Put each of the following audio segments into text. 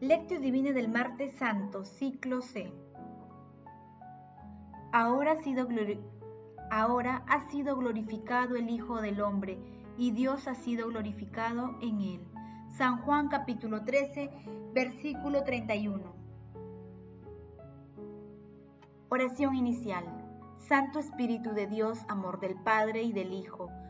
Lectio Divina del Martes Santo, ciclo C. Ahora ha, sido Ahora ha sido glorificado el Hijo del Hombre, y Dios ha sido glorificado en él. San Juan capítulo 13, versículo 31. Oración inicial. Santo Espíritu de Dios, amor del Padre y del Hijo,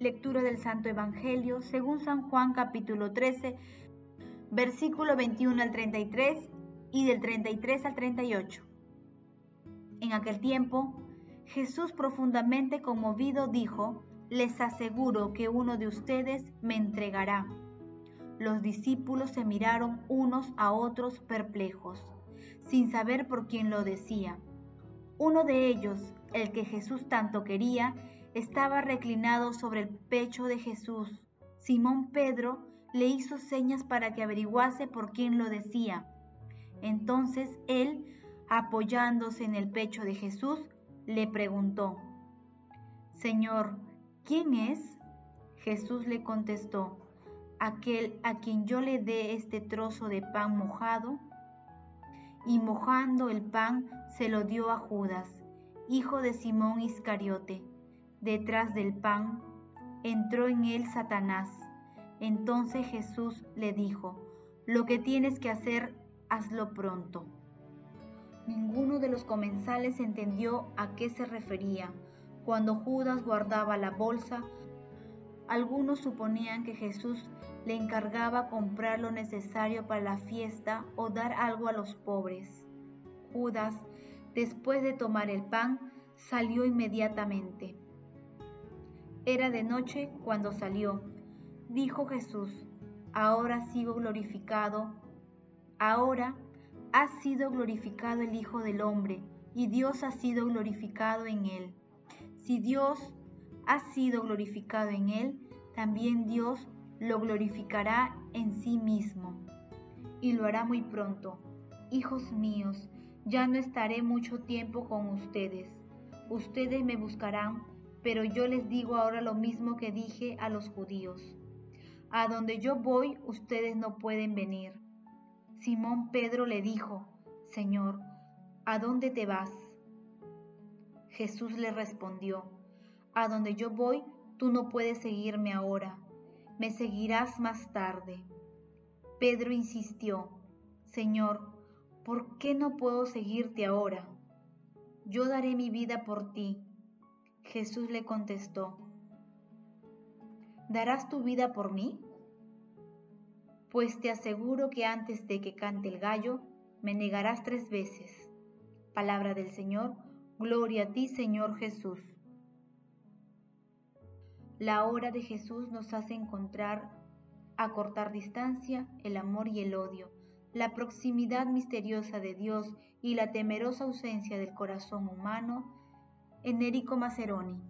Lectura del Santo Evangelio según San Juan capítulo 13, versículo 21 al 33 y del 33 al 38. En aquel tiempo, Jesús profundamente conmovido dijo, les aseguro que uno de ustedes me entregará. Los discípulos se miraron unos a otros perplejos, sin saber por quién lo decía. Uno de ellos, el que Jesús tanto quería, estaba reclinado sobre el pecho de Jesús. Simón Pedro le hizo señas para que averiguase por quién lo decía. Entonces él, apoyándose en el pecho de Jesús, le preguntó, Señor, ¿quién es? Jesús le contestó, aquel a quien yo le dé este trozo de pan mojado. Y mojando el pan se lo dio a Judas, hijo de Simón Iscariote. Detrás del pan entró en él Satanás. Entonces Jesús le dijo, lo que tienes que hacer, hazlo pronto. Ninguno de los comensales entendió a qué se refería. Cuando Judas guardaba la bolsa, algunos suponían que Jesús le encargaba comprar lo necesario para la fiesta o dar algo a los pobres. Judas, después de tomar el pan, salió inmediatamente. Era de noche cuando salió. Dijo Jesús, ahora sigo glorificado, ahora ha sido glorificado el Hijo del Hombre, y Dios ha sido glorificado en él. Si Dios ha sido glorificado en él, también Dios lo glorificará en sí mismo, y lo hará muy pronto. Hijos míos, ya no estaré mucho tiempo con ustedes. Ustedes me buscarán, pero yo les digo ahora lo mismo que dije a los judíos. A donde yo voy, ustedes no pueden venir. Simón Pedro le dijo, Señor, ¿a dónde te vas? Jesús le respondió, A donde yo voy, tú no puedes seguirme ahora, me seguirás más tarde. Pedro insistió, Señor, ¿por qué no puedo seguirte ahora? Yo daré mi vida por ti. Jesús le contestó, ¿darás tu vida por mí? Pues te aseguro que antes de que cante el gallo, me negarás tres veces. Palabra del Señor, gloria a ti Señor Jesús. La hora de Jesús nos hace encontrar, a cortar distancia, el amor y el odio, la proximidad misteriosa de Dios y la temerosa ausencia del corazón humano, Enérico Maceroni.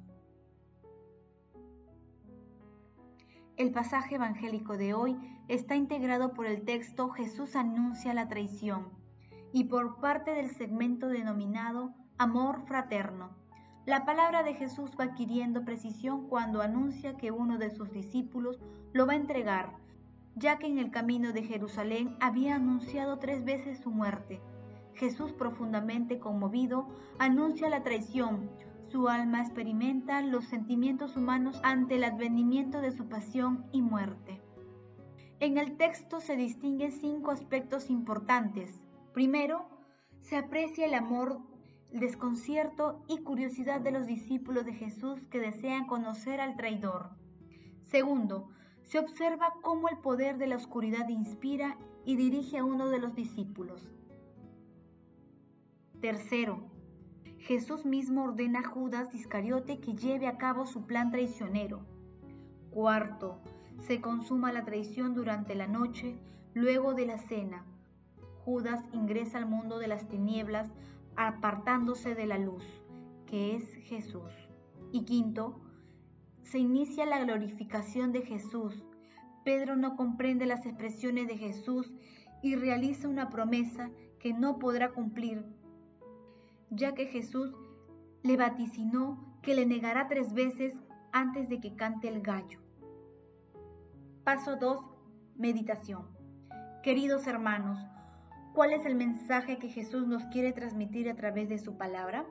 El pasaje evangélico de hoy está integrado por el texto Jesús anuncia la traición y por parte del segmento denominado Amor Fraterno la palabra de Jesús va adquiriendo precisión cuando anuncia que uno de sus discípulos lo va a entregar, ya que en el camino de Jerusalén había anunciado tres veces su muerte. Jesús, profundamente conmovido, anuncia la traición. Su alma experimenta los sentimientos humanos ante el advenimiento de su pasión y muerte. En el texto se distinguen cinco aspectos importantes. Primero, se aprecia el amor desconcierto y curiosidad de los discípulos de Jesús que desean conocer al traidor. Segundo, se observa cómo el poder de la oscuridad inspira y dirige a uno de los discípulos. Tercero, Jesús mismo ordena a Judas Iscariote que lleve a cabo su plan traicionero. Cuarto, se consuma la traición durante la noche, luego de la cena. Judas ingresa al mundo de las tinieblas apartándose de la luz, que es Jesús. Y quinto, se inicia la glorificación de Jesús. Pedro no comprende las expresiones de Jesús y realiza una promesa que no podrá cumplir, ya que Jesús le vaticinó que le negará tres veces antes de que cante el gallo. Paso 2. Meditación. Queridos hermanos, ¿cuál es el mensaje que Jesús nos quiere transmitir a través de su palabra?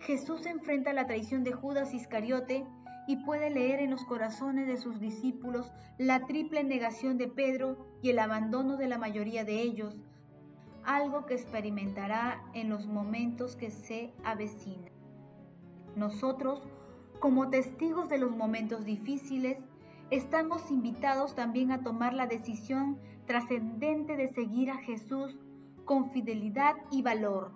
Jesús enfrenta la traición de Judas Iscariote y puede leer en los corazones de sus discípulos la triple negación de Pedro y el abandono de la mayoría de ellos, algo que experimentará en los momentos que se avecinan. Nosotros, como testigos de los momentos difíciles, estamos invitados también a tomar la decisión trascendente de seguir a Jesús con fidelidad y valor.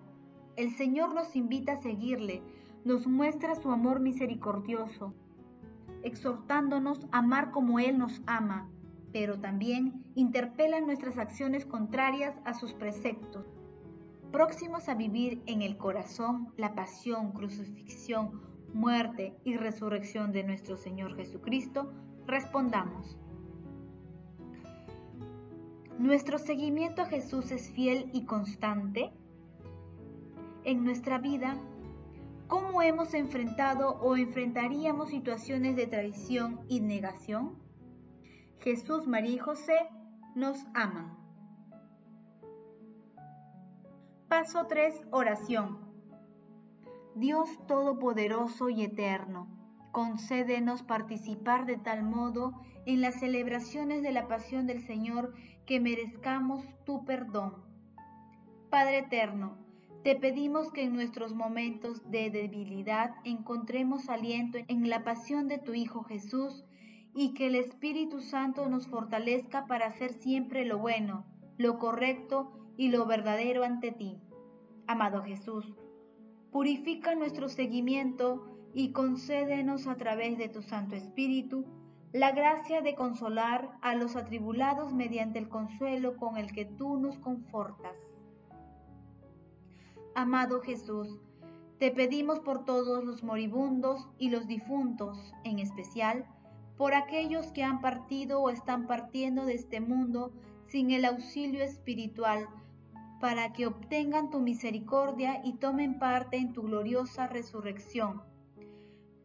El Señor nos invita a seguirle, nos muestra su amor misericordioso, exhortándonos a amar como Él nos ama, pero también interpela nuestras acciones contrarias a sus preceptos. Próximos a vivir en el corazón la pasión, crucifixión, muerte y resurrección de nuestro Señor Jesucristo, respondamos. ¿Nuestro seguimiento a Jesús es fiel y constante? En nuestra vida, ¿cómo hemos enfrentado o enfrentaríamos situaciones de traición y negación? Jesús, María y José nos aman. Paso 3. Oración. Dios Todopoderoso y Eterno concédenos participar de tal modo en las celebraciones de la pasión del Señor que merezcamos tu perdón. Padre eterno, te pedimos que en nuestros momentos de debilidad encontremos aliento en la pasión de tu Hijo Jesús y que el Espíritu Santo nos fortalezca para hacer siempre lo bueno, lo correcto y lo verdadero ante ti. Amado Jesús, purifica nuestro seguimiento y concédenos a través de tu Santo Espíritu la gracia de consolar a los atribulados mediante el consuelo con el que tú nos confortas. Amado Jesús, te pedimos por todos los moribundos y los difuntos, en especial por aquellos que han partido o están partiendo de este mundo sin el auxilio espiritual, para que obtengan tu misericordia y tomen parte en tu gloriosa resurrección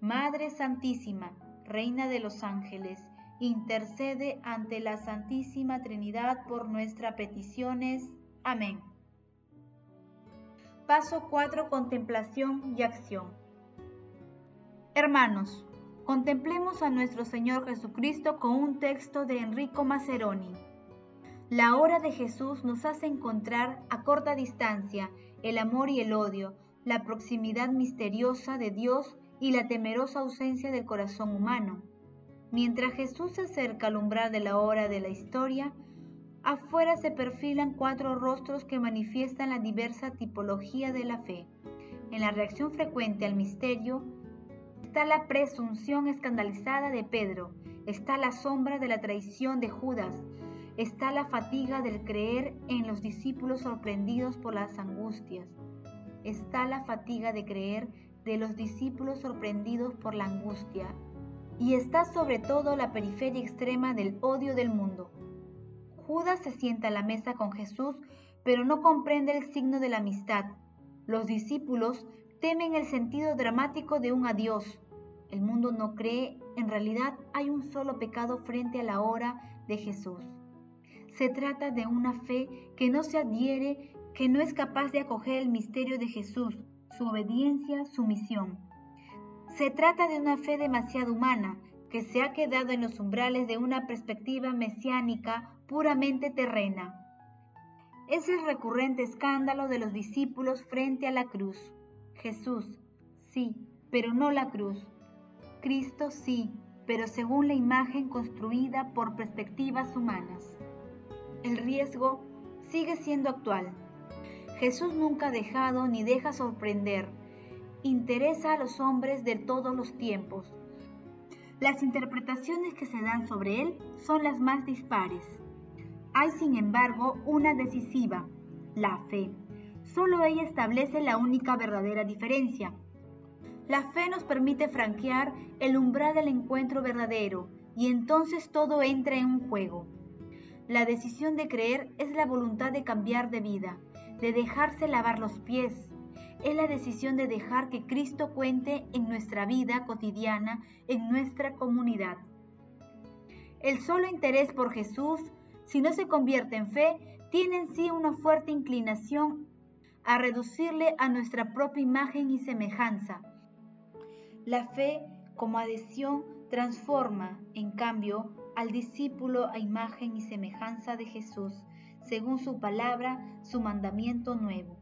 Madre Santísima, Reina de los Ángeles, intercede ante la Santísima Trinidad por nuestras peticiones. Amén. Paso 4. Contemplación y acción. Hermanos, contemplemos a nuestro Señor Jesucristo con un texto de Enrico Maceroni. La hora de Jesús nos hace encontrar a corta distancia el amor y el odio, la proximidad misteriosa de Dios y la temerosa ausencia del corazón humano. Mientras Jesús se acerca al umbral de la hora de la historia, afuera se perfilan cuatro rostros que manifiestan la diversa tipología de la fe. En la reacción frecuente al misterio está la presunción escandalizada de Pedro, está la sombra de la traición de Judas, está la fatiga del creer en los discípulos sorprendidos por las angustias, está la fatiga de creer de los discípulos sorprendidos por la angustia, y está sobre todo la periferia extrema del odio del mundo. Judas se sienta a la mesa con Jesús, pero no comprende el signo de la amistad. Los discípulos temen el sentido dramático de un adiós. El mundo no cree, en realidad hay un solo pecado frente a la hora de Jesús. Se trata de una fe que no se adhiere, que no es capaz de acoger el misterio de Jesús, su obediencia, su misión. Se trata de una fe demasiado humana, que se ha quedado en los umbrales de una perspectiva mesiánica puramente terrena. Es el recurrente escándalo de los discípulos frente a la cruz. Jesús, sí, pero no la cruz. Cristo, sí, pero según la imagen construida por perspectivas humanas. El riesgo sigue siendo actual. Jesús nunca ha dejado ni deja sorprender. Interesa a los hombres de todos los tiempos. Las interpretaciones que se dan sobre él son las más dispares. Hay sin embargo una decisiva, la fe. Solo ella establece la única verdadera diferencia. La fe nos permite franquear el umbral del encuentro verdadero y entonces todo entra en un juego. La decisión de creer es la voluntad de cambiar de vida, de dejarse lavar los pies. Es la decisión de dejar que Cristo cuente en nuestra vida cotidiana, en nuestra comunidad. El solo interés por Jesús, si no se convierte en fe, tiene en sí una fuerte inclinación a reducirle a nuestra propia imagen y semejanza. La fe, como adhesión, transforma, en cambio, al discípulo a imagen y semejanza de Jesús, según su palabra, su mandamiento nuevo.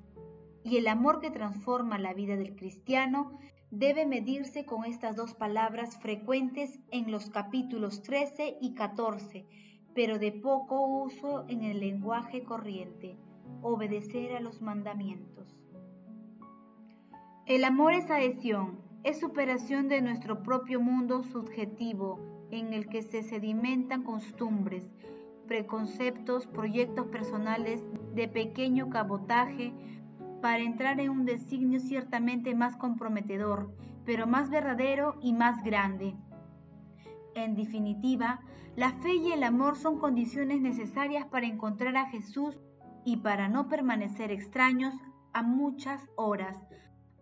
Y el amor que transforma la vida del cristiano debe medirse con estas dos palabras frecuentes en los capítulos 13 y 14, pero de poco uso en el lenguaje corriente, obedecer a los mandamientos. El amor es adhesión, es superación de nuestro propio mundo subjetivo en el que se sedimentan costumbres, preconceptos, proyectos personales de pequeño cabotaje para entrar en un designio ciertamente más comprometedor, pero más verdadero y más grande. En definitiva, la fe y el amor son condiciones necesarias para encontrar a Jesús y para no permanecer extraños a muchas horas,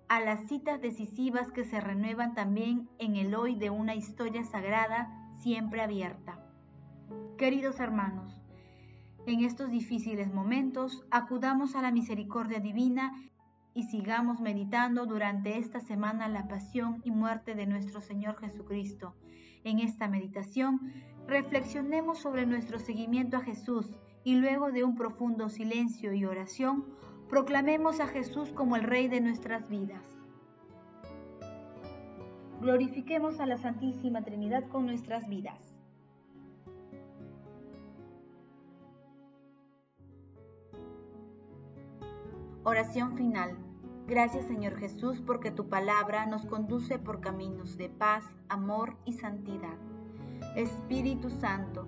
a las citas decisivas que se renuevan también en el hoy de una historia sagrada siempre abierta. Queridos hermanos, en estos difíciles momentos acudamos a la misericordia divina y sigamos meditando durante esta semana la pasión y muerte de nuestro Señor Jesucristo. En esta meditación reflexionemos sobre nuestro seguimiento a Jesús y luego de un profundo silencio y oración, proclamemos a Jesús como el Rey de nuestras vidas. Glorifiquemos a la Santísima Trinidad con nuestras vidas. Oración final. Gracias Señor Jesús porque tu palabra nos conduce por caminos de paz, amor y santidad. Espíritu Santo,